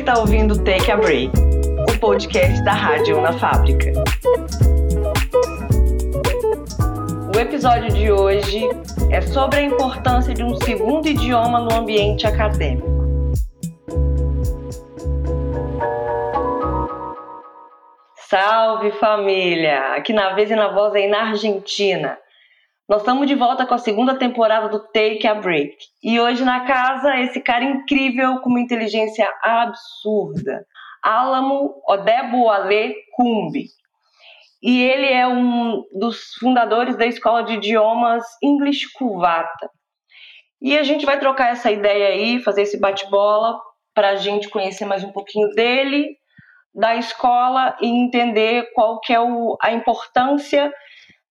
está ouvindo Take a Break, o podcast da Rádio na Fábrica. O episódio de hoje é sobre a importância de um segundo idioma no ambiente acadêmico. Salve família! Aqui na vez e na voz aí na Argentina. Nós estamos de volta com a segunda temporada do Take a Break. E hoje na casa, esse cara incrível com uma inteligência absurda, Alamo Odebo Ale Kumbi. E ele é um dos fundadores da escola de idiomas English Cuvata. E a gente vai trocar essa ideia aí, fazer esse bate-bola para a gente conhecer mais um pouquinho dele, da escola e entender qual que é o, a importância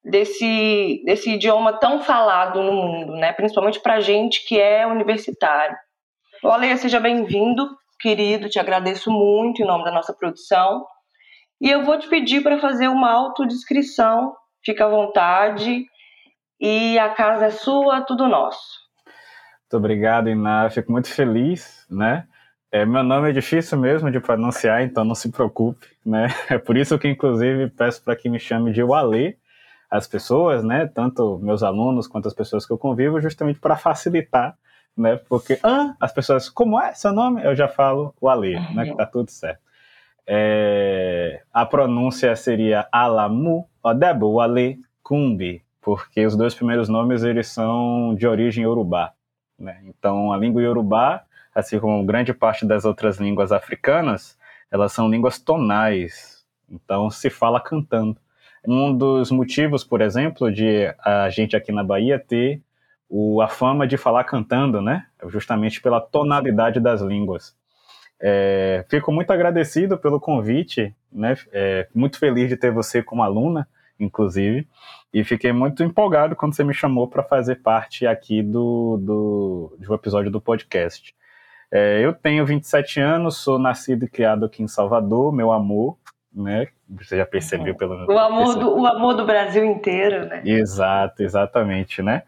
desse, desse idioma tão falado no mundo, né? principalmente para gente que é universitário. Olha, seja bem-vindo, querido, te agradeço muito em nome da nossa produção. E eu vou te pedir para fazer uma autodescrição, fica à vontade, e a casa é sua, tudo nosso. Muito obrigado, Iná. Fico muito feliz, né? É, meu nome é difícil mesmo de pronunciar, então não se preocupe, né? É por isso que, inclusive, peço para que me chame de Wale, as pessoas, né, tanto meus alunos quanto as pessoas que eu convivo, justamente para facilitar, né, porque ah, as pessoas, como é seu nome? Eu já falo o Ale, uhum. né, que tá tudo certo. É, a pronúncia seria Alamu, Odebo, Ale, Kumbi, porque os dois primeiros nomes eles são de origem iorubá, né? Então a língua iorubá, assim como grande parte das outras línguas africanas, elas são línguas tonais, então se fala cantando. Um dos motivos, por exemplo, de a gente aqui na Bahia ter o, a fama de falar cantando, né? Justamente pela tonalidade das línguas. É, fico muito agradecido pelo convite, né? É, muito feliz de ter você como aluna, inclusive, e fiquei muito empolgado quando você me chamou para fazer parte aqui do, do, um episódio do podcast. É, eu tenho 27 anos, sou nascido e criado aqui em Salvador, meu amor, né? Você já percebeu pelo o amor do o amor do Brasil inteiro, né? Exato, exatamente, né?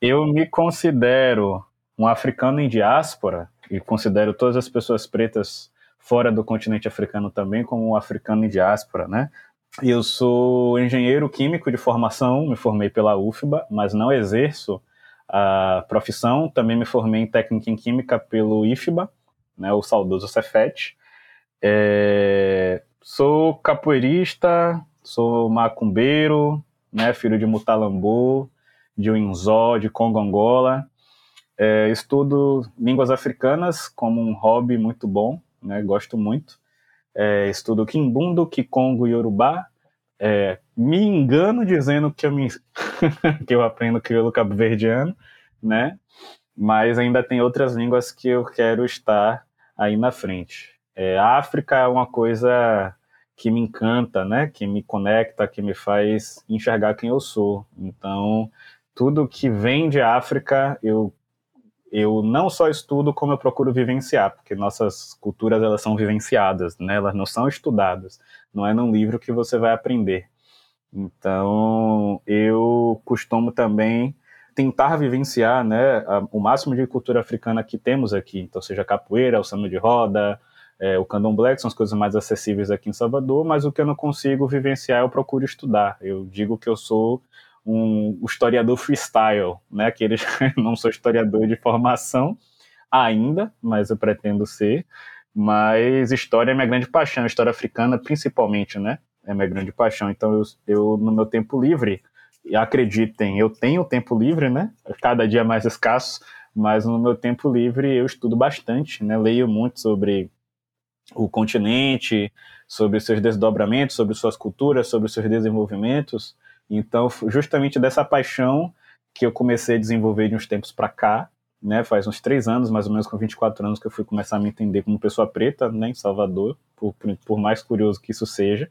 Eu me considero um africano em diáspora e considero todas as pessoas pretas fora do continente africano também como um africano em diáspora, né? Eu sou engenheiro químico de formação, me formei pela UFBA, mas não exerço a profissão. Também me formei em técnica em química pelo IFBA, né, o saudoso Cefet. É, Sou capoeirista, sou macumbeiro, né, filho de Mutalambô, de Uinzó, de Congo Angola. É, estudo línguas africanas como um hobby muito bom, né, gosto muito. É, estudo Kimbundo, Kikongo e Yorubá. É, me engano dizendo que eu, me... que eu aprendo crioulo cabo-verdiano, né? Mas ainda tem outras línguas que eu quero estar aí na frente. É, a África é uma coisa que me encanta, né? Que me conecta, que me faz enxergar quem eu sou. Então, tudo que vem de África, eu eu não só estudo como eu procuro vivenciar, porque nossas culturas elas são vivenciadas, né? Elas não são estudadas. Não é num livro que você vai aprender. Então, eu costumo também tentar vivenciar, né, o máximo de cultura africana que temos aqui. Então, seja capoeira, o samba de roda, é, o candomblé, que são as coisas mais acessíveis aqui em Salvador, mas o que eu não consigo vivenciar eu procuro estudar. Eu digo que eu sou um historiador freestyle, né? Aqueles não sou historiador de formação ainda, mas eu pretendo ser. Mas história é minha grande paixão, história africana principalmente, né? É minha grande paixão. Então eu, eu no meu tempo livre, acreditem, eu tenho tempo livre, né? Cada dia mais escasso, mas no meu tempo livre eu estudo bastante, né? Leio muito sobre o continente, sobre seus desdobramentos, sobre suas culturas, sobre seus desenvolvimentos. Então, justamente dessa paixão que eu comecei a desenvolver de uns tempos para cá, né, faz uns três anos, mais ou menos com 24 anos, que eu fui começar a me entender como pessoa preta, né, em Salvador, por, por mais curioso que isso seja.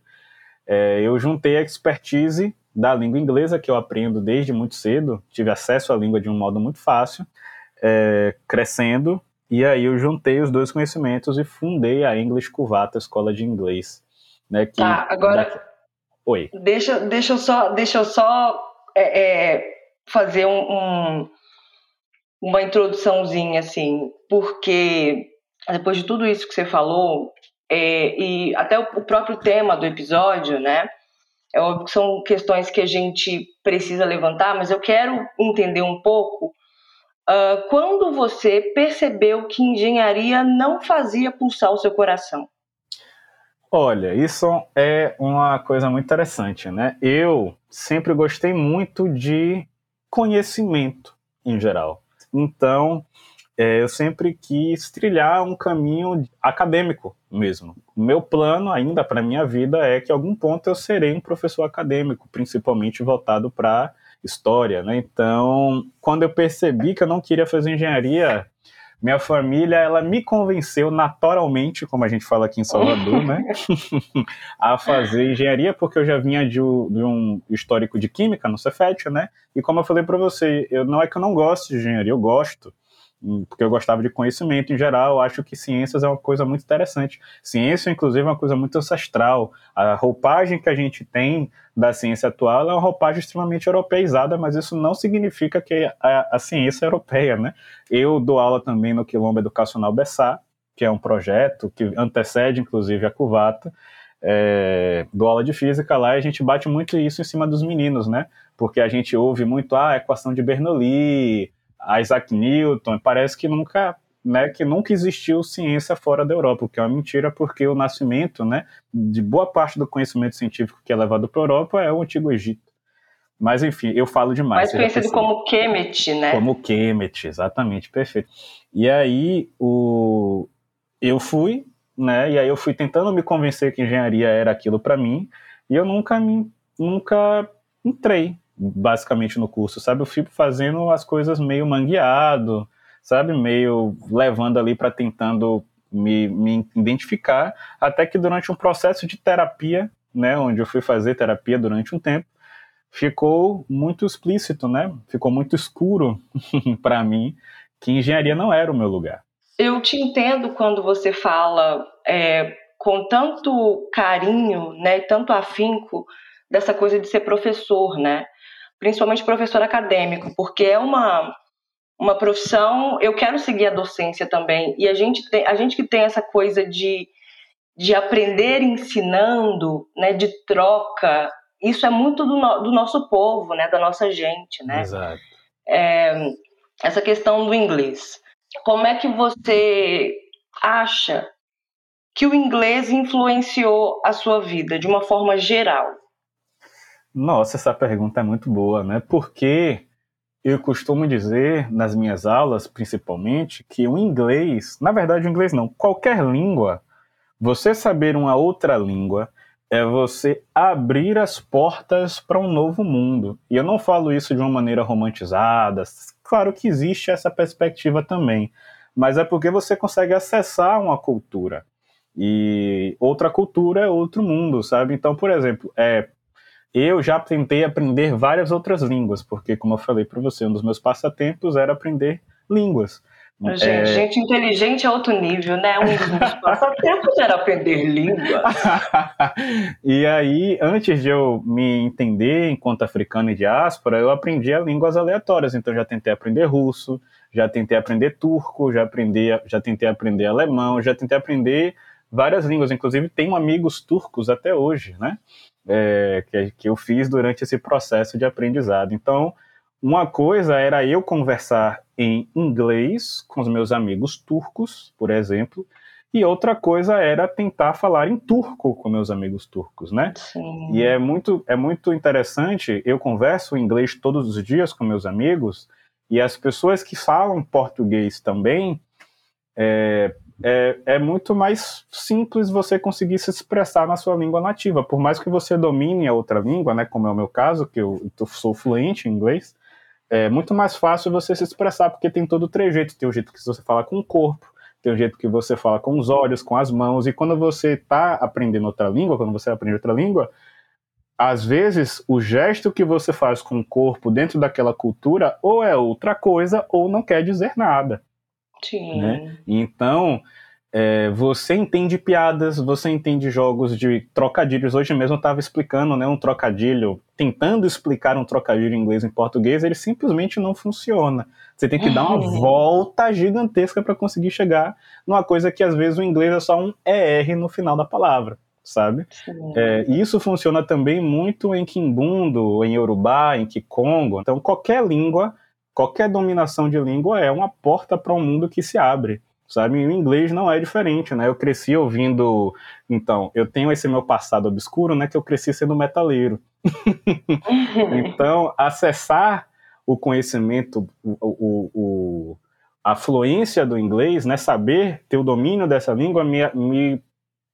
É, eu juntei a expertise da língua inglesa, que eu aprendo desde muito cedo, tive acesso à língua de um modo muito fácil, é, crescendo, e aí eu juntei os dois conhecimentos e fundei a English Cuvata, Escola de Inglês. Né, que, tá, agora. Oi. Deixa, deixa eu só, deixa eu só é, é, fazer um, um, uma introduçãozinha, assim, porque depois de tudo isso que você falou, é, e até o, o próprio tema do episódio, né? É óbvio que são questões que a gente precisa levantar, mas eu quero entender um pouco uh, quando você percebeu que engenharia não fazia pulsar o seu coração. Olha, isso é uma coisa muito interessante, né? Eu sempre gostei muito de conhecimento em geral. Então, é, eu sempre quis trilhar um caminho acadêmico mesmo. O meu plano ainda para minha vida é que em algum ponto eu serei um professor acadêmico, principalmente voltado para história, né? Então, quando eu percebi que eu não queria fazer engenharia, minha família, ela me convenceu naturalmente, como a gente fala aqui em Salvador, né? a fazer engenharia, porque eu já vinha de, de, um histórico de química no Cefet, né? E como eu falei para você, eu, não é que eu não gosto de engenharia, eu gosto porque eu gostava de conhecimento em geral, acho que ciências é uma coisa muito interessante. Ciência, inclusive, é uma coisa muito ancestral. A roupagem que a gente tem da ciência atual é uma roupagem extremamente europeizada, mas isso não significa que a, a ciência é europeia, né? Eu dou aula também no Quilombo Educacional Bessá, que é um projeto que antecede, inclusive, a Cuvata, é, dou aula de física lá e a gente bate muito isso em cima dos meninos, né? Porque a gente ouve muito ah, a equação de Bernoulli, Isaac Newton, parece que nunca, né, que nunca existiu ciência fora da Europa, o que é uma mentira, porque o nascimento, né, de boa parte do conhecimento científico que é levado para a Europa é o Antigo Egito. Mas enfim, eu falo demais. Mais conhecido como Kemet, né? Como Kemet, exatamente, perfeito. E aí o eu fui, né? E aí eu fui tentando me convencer que engenharia era aquilo para mim, e eu nunca me nunca entrei, basicamente no curso, sabe? Eu fico fazendo as coisas meio mangueado, sabe? Meio levando ali para tentando me, me identificar, até que durante um processo de terapia, né, onde eu fui fazer terapia durante um tempo, ficou muito explícito, né? Ficou muito escuro para mim que engenharia não era o meu lugar. Eu te entendo quando você fala é, com tanto carinho, né, tanto afinco dessa coisa de ser professor, né? Principalmente professor acadêmico, porque é uma, uma profissão. Eu quero seguir a docência também, e a gente, tem, a gente que tem essa coisa de, de aprender ensinando, né, de troca, isso é muito do, no, do nosso povo, né, da nossa gente, né? Exato. É, essa questão do inglês. Como é que você acha que o inglês influenciou a sua vida de uma forma geral? Nossa, essa pergunta é muito boa, né? Porque eu costumo dizer nas minhas aulas, principalmente, que o inglês, na verdade, o inglês não, qualquer língua, você saber uma outra língua é você abrir as portas para um novo mundo. E eu não falo isso de uma maneira romantizada, claro que existe essa perspectiva também, mas é porque você consegue acessar uma cultura. E outra cultura é outro mundo, sabe? Então, por exemplo, é, eu já tentei aprender várias outras línguas, porque, como eu falei para você, um dos meus passatempos era aprender línguas. Gente, é... gente inteligente é outro nível, né? Um dos meus passatempos era aprender línguas. e aí, antes de eu me entender enquanto africano e diáspora, eu aprendia línguas aleatórias. Então, já tentei aprender russo, já tentei aprender turco, já, aprendi, já tentei aprender alemão, já tentei aprender várias línguas. Inclusive, tenho amigos turcos até hoje, né? É, que, que eu fiz durante esse processo de aprendizado. Então, uma coisa era eu conversar em inglês com os meus amigos turcos, por exemplo, e outra coisa era tentar falar em turco com meus amigos turcos, né? Sim. E é muito, é muito interessante, eu converso inglês todos os dias com meus amigos, e as pessoas que falam português também, é, é, é muito mais simples você conseguir se expressar na sua língua nativa. Por mais que você domine a outra língua, né, como é o meu caso, que eu, eu sou fluente em inglês, é muito mais fácil você se expressar, porque tem todo o trejeito. Tem o jeito que você fala com o corpo, tem o jeito que você fala com os olhos, com as mãos, e quando você está aprendendo outra língua, quando você aprende outra língua, às vezes o gesto que você faz com o corpo dentro daquela cultura ou é outra coisa ou não quer dizer nada. Sim. Né? Então, é, você entende piadas, você entende jogos de trocadilhos. Hoje mesmo eu estava explicando né, um trocadilho. tentando explicar um trocadilho em inglês em português, ele simplesmente não funciona. Você tem que dar uma uhum. volta gigantesca para conseguir chegar numa coisa que às vezes o inglês é só um ER no final da palavra, sabe? É, isso funciona também muito em Kimbundo, em Yorubá, em Kikongo. Então, qualquer língua, qualquer dominação de língua é uma porta para um mundo que se abre sabe? E o inglês não é diferente, né? Eu cresci ouvindo, então, eu tenho esse meu passado obscuro, né? Que eu cresci sendo metaleiro. então, acessar o conhecimento, o, o, o, a fluência do inglês, né? Saber ter o domínio dessa língua me, me,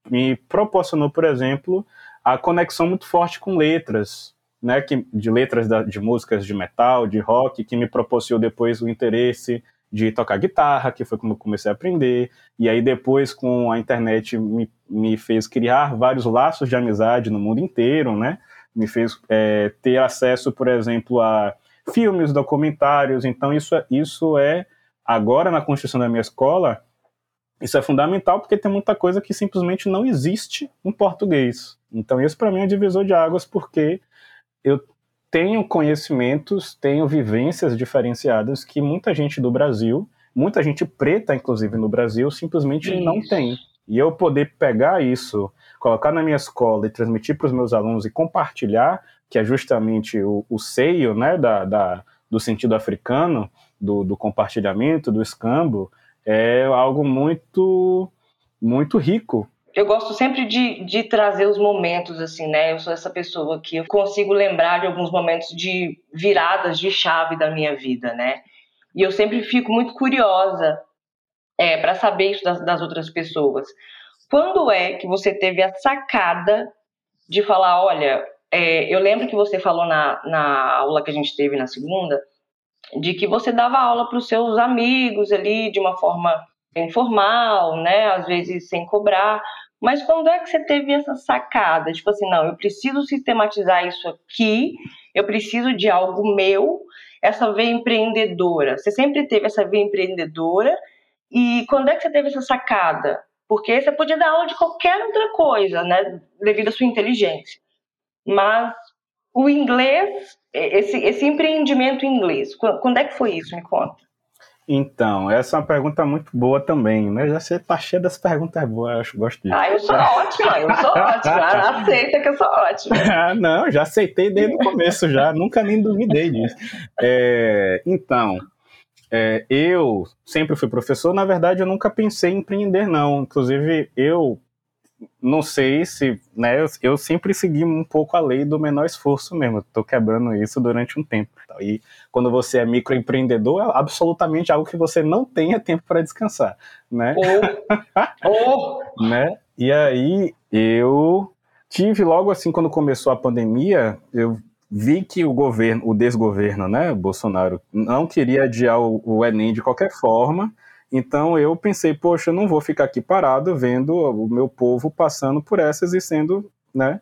me proporcionou, por exemplo, a conexão muito forte com letras, né, que, de letras da, de músicas de metal, de rock, que me proporcionou depois o interesse de tocar guitarra, que foi como eu comecei a aprender, e aí depois com a internet me, me fez criar vários laços de amizade no mundo inteiro, né? Me fez é, ter acesso, por exemplo, a filmes, documentários, então isso, é, isso é, agora na construção da minha escola, isso é fundamental porque tem muita coisa que simplesmente não existe em português. Então isso para mim é um divisor de águas porque eu tenho conhecimentos, tenho vivências diferenciadas que muita gente do Brasil, muita gente preta, inclusive no Brasil, simplesmente isso. não tem. E eu poder pegar isso, colocar na minha escola e transmitir para os meus alunos e compartilhar, que é justamente o, o seio né, da, da, do sentido africano, do, do compartilhamento, do escambo, é algo muito, muito rico eu gosto sempre de, de trazer os momentos, assim, né? Eu sou essa pessoa que eu consigo lembrar de alguns momentos de viradas de chave da minha vida, né? E eu sempre fico muito curiosa é, para saber isso das, das outras pessoas. Quando é que você teve a sacada de falar, olha, é, eu lembro que você falou na, na aula que a gente teve na segunda, de que você dava aula para os seus amigos ali de uma forma informal, né? Às vezes sem cobrar. Mas quando é que você teve essa sacada? Tipo assim, não, eu preciso sistematizar isso aqui, eu preciso de algo meu, essa veia empreendedora. Você sempre teve essa veia empreendedora, e quando é que você teve essa sacada? Porque você podia dar aula de qualquer outra coisa, né, devido à sua inteligência. Mas o inglês, esse, esse empreendimento em inglês, quando é que foi isso? Me conta. Então, essa é uma pergunta muito boa também, né? Já você tá cheio das perguntas boas, eu acho, gosto disso. Ah, eu sou ótima, eu sou ótima. Aceita que eu sou ótima. ah, não, já aceitei desde o começo, já, nunca nem duvidei disso. É, então, é, eu sempre fui professor, na verdade eu nunca pensei em empreender, não. Inclusive, eu não sei se, né, eu, eu, sempre segui um pouco a lei do menor esforço mesmo, estou quebrando isso durante um tempo. E quando você é microempreendedor, é absolutamente algo que você não tenha tempo para descansar, né? Oh. oh. né? E aí eu tive logo assim quando começou a pandemia, eu vi que o governo, o desgoverno, né, Bolsonaro, não queria adiar o, o Enem de qualquer forma, então eu pensei, poxa, eu não vou ficar aqui parado vendo o meu povo passando por essas e sendo, né,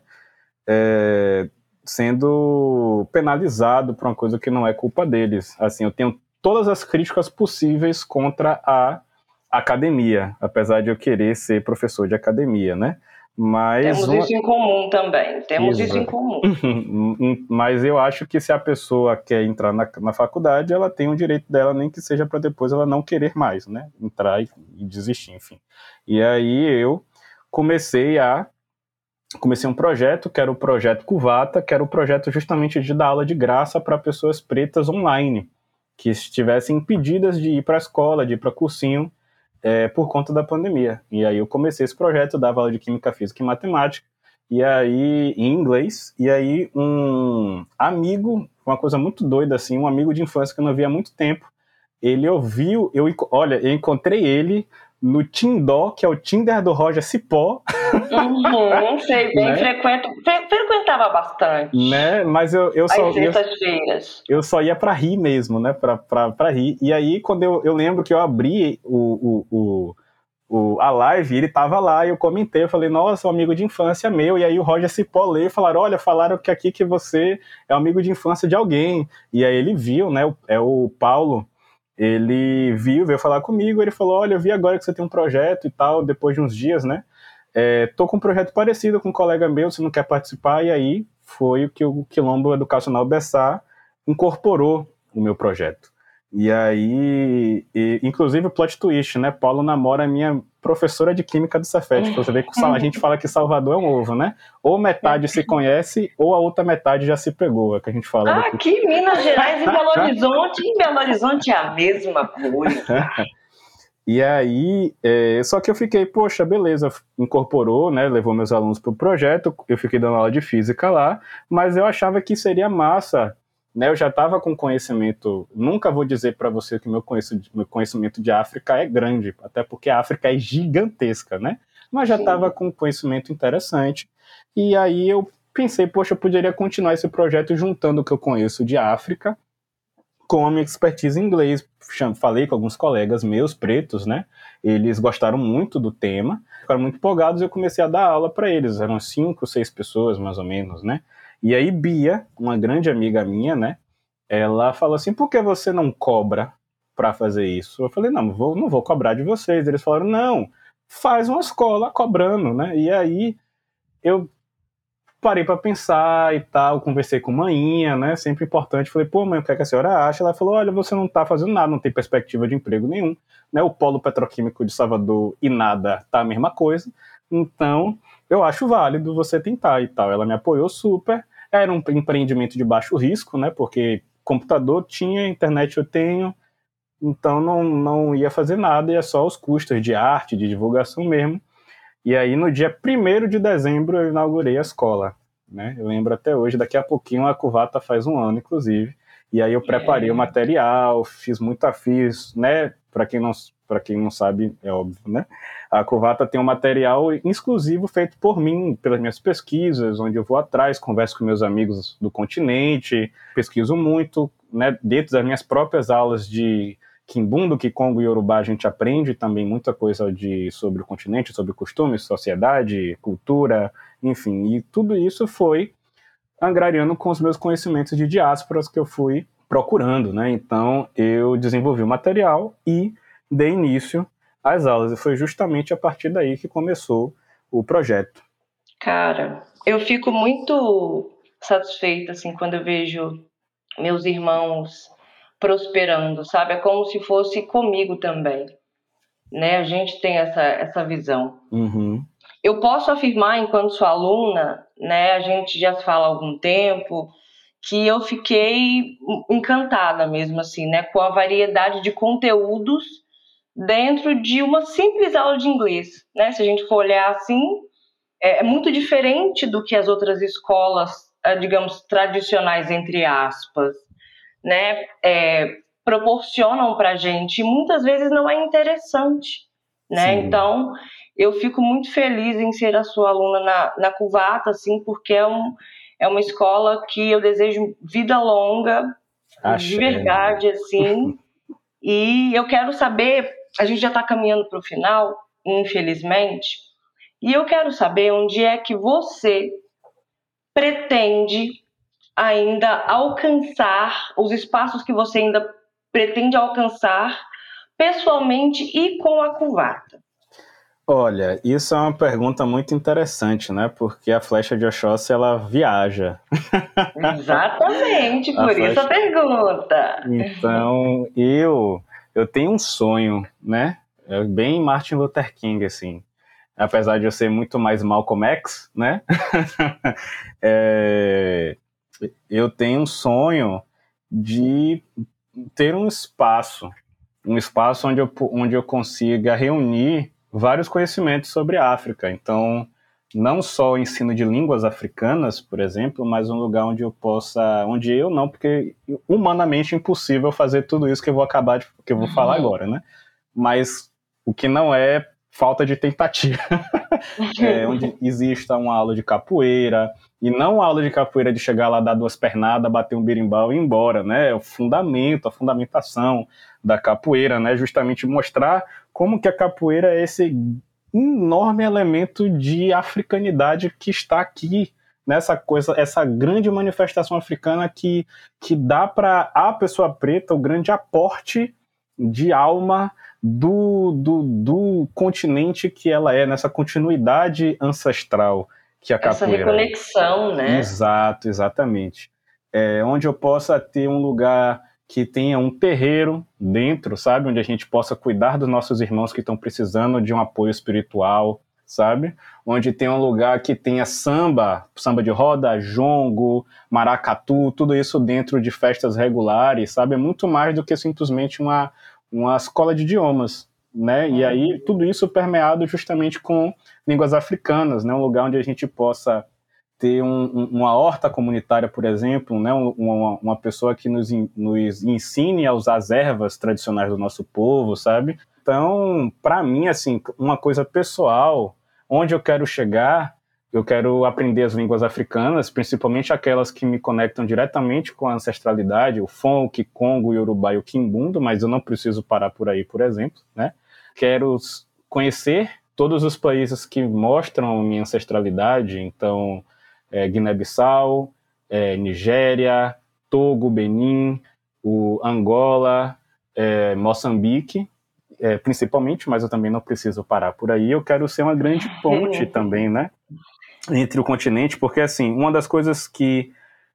é, sendo penalizado por uma coisa que não é culpa deles. Assim, eu tenho todas as críticas possíveis contra a academia, apesar de eu querer ser professor de academia, né? Mas Temos uma... isso em comum também. Temos Exato. isso em comum. Mas eu acho que se a pessoa quer entrar na, na faculdade, ela tem o direito dela, nem que seja para depois ela não querer mais, né? Entrar e, e desistir, enfim. E aí eu comecei a comecei um projeto, que era o projeto Cuvata, que era o projeto justamente de dar aula de graça para pessoas pretas online, que estivessem impedidas de ir para a escola, de ir para cursinho, é, por conta da pandemia. E aí eu comecei esse projeto, dava aula de Química, Física e Matemática, e aí em inglês, e aí um amigo, uma coisa muito doida assim, um amigo de infância que eu não via há muito tempo, ele ouviu, eu, olha, eu encontrei ele no Tindó, que é o Tinder do Roger Cipó. Uhum, sei bem, né? frequento, fre frequentava bastante. Né? Mas eu, eu só. Eu, eu só ia para rir mesmo, né? Pra, pra, pra rir. E aí, quando eu, eu lembro que eu abri o, o, o, o, a live, ele tava lá e eu comentei, eu falei, nossa, um amigo de infância meu. E aí o Roger Cipó leu e falaram: olha, falaram que aqui que você é amigo de infância de alguém. E aí ele viu, né? É o Paulo ele viu, veio falar comigo, ele falou, olha, eu vi agora que você tem um projeto e tal, depois de uns dias, né? É, tô com um projeto parecido com um colega meu, você não quer participar? E aí foi o que o Quilombo Educacional Bessar incorporou no meu projeto. E aí, e, inclusive o plot twist, né? Paulo namora a minha professora de química do Cefet. Você vê que a gente fala que Salvador é um ovo, né? Ou metade se conhece, ou a outra metade já se pegou, é que a gente fala. Ah, aqui em Minas Gerais e Belo Horizonte, em Belo Horizonte é a mesma coisa. E aí, é, só que eu fiquei, poxa, beleza, incorporou, né, levou meus alunos para o projeto, eu fiquei dando aula de física lá, mas eu achava que seria massa né, eu já estava com conhecimento. Nunca vou dizer para você que meu conhecimento, de África é grande, até porque a África é gigantesca, né? Mas já estava com conhecimento interessante. E aí eu pensei, poxa, eu poderia continuar esse projeto juntando o que eu conheço de África com a minha expertise em inglês. Falei com alguns colegas meus pretos, né? Eles gostaram muito do tema, ficaram muito empolgados e eu comecei a dar aula para eles. Eram cinco, seis pessoas, mais ou menos, né? E aí Bia, uma grande amiga minha, né? Ela falou assim: por que você não cobra para fazer isso? Eu falei: não, vou, não vou cobrar de vocês. Eles falaram: não, faz uma escola cobrando, né? E aí eu parei para pensar e tal, conversei com manhinha, né? Sempre importante. Falei: pô, mãe, o que, é que a senhora acha? Ela falou: olha, você não tá fazendo nada, não tem perspectiva de emprego nenhum, né? O polo petroquímico de Salvador e nada tá a mesma coisa. Então, eu acho válido você tentar e tal. Ela me apoiou super. Era um empreendimento de baixo risco, né? Porque computador tinha, internet eu tenho, então não, não ia fazer nada, ia só os custos de arte, de divulgação mesmo. E aí, no dia 1 de dezembro, eu inaugurei a escola. Né? Eu lembro até hoje, daqui a pouquinho a Cuvata faz um ano, inclusive. E aí eu preparei é. o material, fiz muito afis, né? Para quem não para quem não sabe, é óbvio, né? A Covata tem um material exclusivo feito por mim, pelas minhas pesquisas, onde eu vou atrás, converso com meus amigos do continente, pesquiso muito, né? Dentro das minhas próprias aulas de Kimbundo, Kikongo e Yorubá, a gente aprende também muita coisa de, sobre o continente, sobre costumes, sociedade, cultura, enfim. E tudo isso foi angariando com os meus conhecimentos de diásporas que eu fui procurando, né? Então, eu desenvolvi o material e dei início às aulas. E foi justamente a partir daí que começou o projeto. Cara, eu fico muito satisfeita assim quando eu vejo meus irmãos prosperando, sabe? É como se fosse comigo também, né? A gente tem essa essa visão. Uhum. Eu posso afirmar, enquanto sua aluna, né? A gente já fala há algum tempo que eu fiquei encantada mesmo assim, né? Com a variedade de conteúdos dentro de uma simples aula de inglês. Né? Se a gente for olhar assim, é, é muito diferente do que as outras escolas, eh, digamos, tradicionais, entre aspas, né? É, proporcionam para a gente. E muitas vezes não é interessante. Né? Então, eu fico muito feliz em ser a sua aluna na, na Cuvata, assim, porque é, um, é uma escola que eu desejo vida longa, de verdade, assim. e eu quero saber a gente já está caminhando para o final, infelizmente, e eu quero saber onde é que você pretende ainda alcançar, os espaços que você ainda pretende alcançar pessoalmente e com a Cuvata. Olha, isso é uma pergunta muito interessante, né? Porque a flecha de Oxóssi, ela viaja. Exatamente, por isso a pergunta. Então, eu eu tenho um sonho, né? É bem Martin Luther King, assim. Apesar de eu ser muito mais Malcolm X, né? é, eu tenho um sonho de ter um espaço, um espaço onde eu, onde eu consiga reunir vários conhecimentos sobre a África. Então, não só o ensino de línguas africanas, por exemplo, mas um lugar onde eu possa, onde eu não, porque humanamente impossível fazer tudo isso que eu vou acabar de, que eu vou falar uhum. agora, né? Mas o que não é falta de tentativa, é, onde exista uma aula de capoeira e não uma aula de capoeira de chegar lá dar duas pernadas, bater um berimbau e ir embora, né? É o fundamento, a fundamentação da capoeira, né? Justamente mostrar como que a capoeira é esse enorme elemento de africanidade que está aqui nessa coisa, essa grande manifestação africana que, que dá para a pessoa preta o grande aporte de alma do, do, do continente que ela é, nessa continuidade ancestral que a capoeira. Essa reconexão, né? Exato, exatamente. É, onde eu possa ter um lugar que tenha um terreiro dentro, sabe? Onde a gente possa cuidar dos nossos irmãos que estão precisando de um apoio espiritual, sabe? Onde tem um lugar que tenha samba, samba de roda, jongo, maracatu, tudo isso dentro de festas regulares, sabe? É muito mais do que simplesmente uma, uma escola de idiomas, né? E aí tudo isso permeado justamente com línguas africanas, né? Um lugar onde a gente possa ter um, um, uma horta comunitária, por exemplo, né? uma, uma pessoa que nos, nos ensine a usar as ervas tradicionais do nosso povo, sabe? Então, para mim, assim, uma coisa pessoal, onde eu quero chegar, eu quero aprender as línguas africanas, principalmente aquelas que me conectam diretamente com a ancestralidade, o Fon, o Congo, o Yorubá e o Kimbundo, mas eu não preciso parar por aí, por exemplo, né? Quero conhecer todos os países que mostram minha ancestralidade, então é, Guiné-Bissau, é, Nigéria, Togo, Benin, o Angola, é, Moçambique, é, principalmente, mas eu também não preciso parar por aí. Eu quero ser uma grande ponte também, né, entre o continente, porque assim, uma das coisas que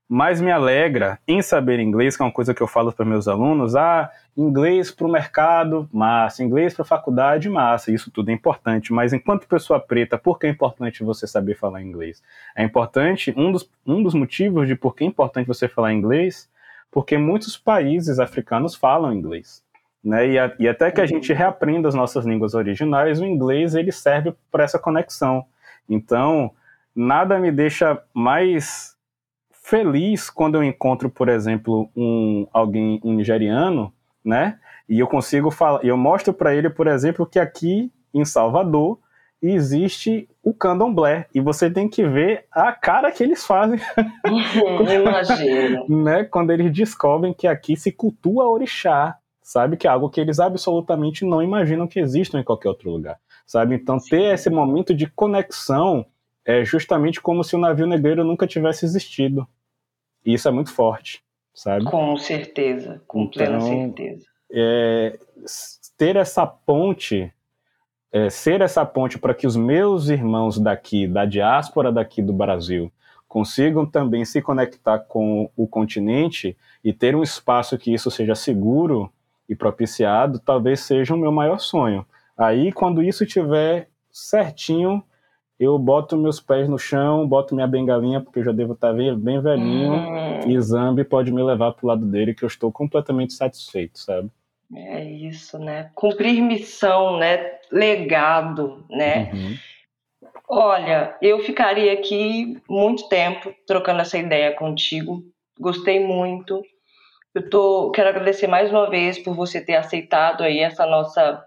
mais me alegra em saber inglês, que é uma coisa que eu falo para meus alunos, ah, inglês para o mercado, massa, inglês para a faculdade, massa, isso tudo é importante, mas enquanto pessoa preta, por que é importante você saber falar inglês? É importante, um dos, um dos motivos de por que é importante você falar inglês, porque muitos países africanos falam inglês. Né? E, a, e até que a gente reaprenda as nossas línguas originais, o inglês ele serve para essa conexão. Então, nada me deixa mais feliz quando eu encontro, por exemplo, um alguém um nigeriano, né? E eu consigo falar, eu mostro para ele, por exemplo, que aqui em Salvador existe o candomblé e você tem que ver a cara que eles fazem. Imagina. né? Quando eles descobrem que aqui se cultua orixá, sabe? Que é algo que eles absolutamente não imaginam que exista em qualquer outro lugar, sabe? Então ter esse momento de conexão é justamente como se o navio negreiro nunca tivesse existido. E isso é muito forte, sabe? Com certeza, com então, plena certeza. É, ter essa ponte, é, ser essa ponte para que os meus irmãos daqui, da diáspora daqui do Brasil, consigam também se conectar com o continente e ter um espaço que isso seja seguro e propiciado, talvez seja o meu maior sonho. Aí, quando isso estiver certinho, eu boto meus pés no chão, boto minha bengalinha, porque eu já devo estar bem, bem velhinho, hum. e Zambi pode me levar pro lado dele, que eu estou completamente satisfeito, sabe? É isso, né? Cumprir missão, né? Legado, né? Uhum. Olha, eu ficaria aqui muito tempo trocando essa ideia contigo. Gostei muito. Eu tô, quero agradecer mais uma vez por você ter aceitado aí essa nossa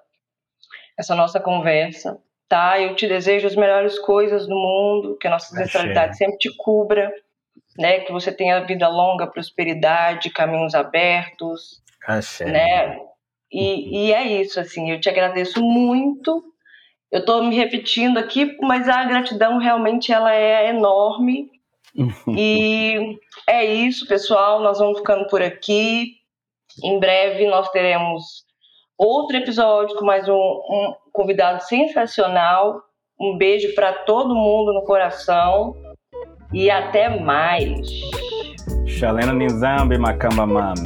essa nossa conversa tá? Eu te desejo as melhores coisas do mundo, que a nossa ancestralidade sempre te cubra, né? Que você tenha vida longa, prosperidade, caminhos abertos, Axé. né? E, e é isso, assim, eu te agradeço muito. Eu estou me repetindo aqui, mas a gratidão realmente ela é enorme. e é isso, pessoal. Nós vamos ficando por aqui. Em breve nós teremos outro episódio com mais um, um convidado sensacional. Um beijo para todo mundo no coração e até mais. Shalena Nizambi Macamba Mami.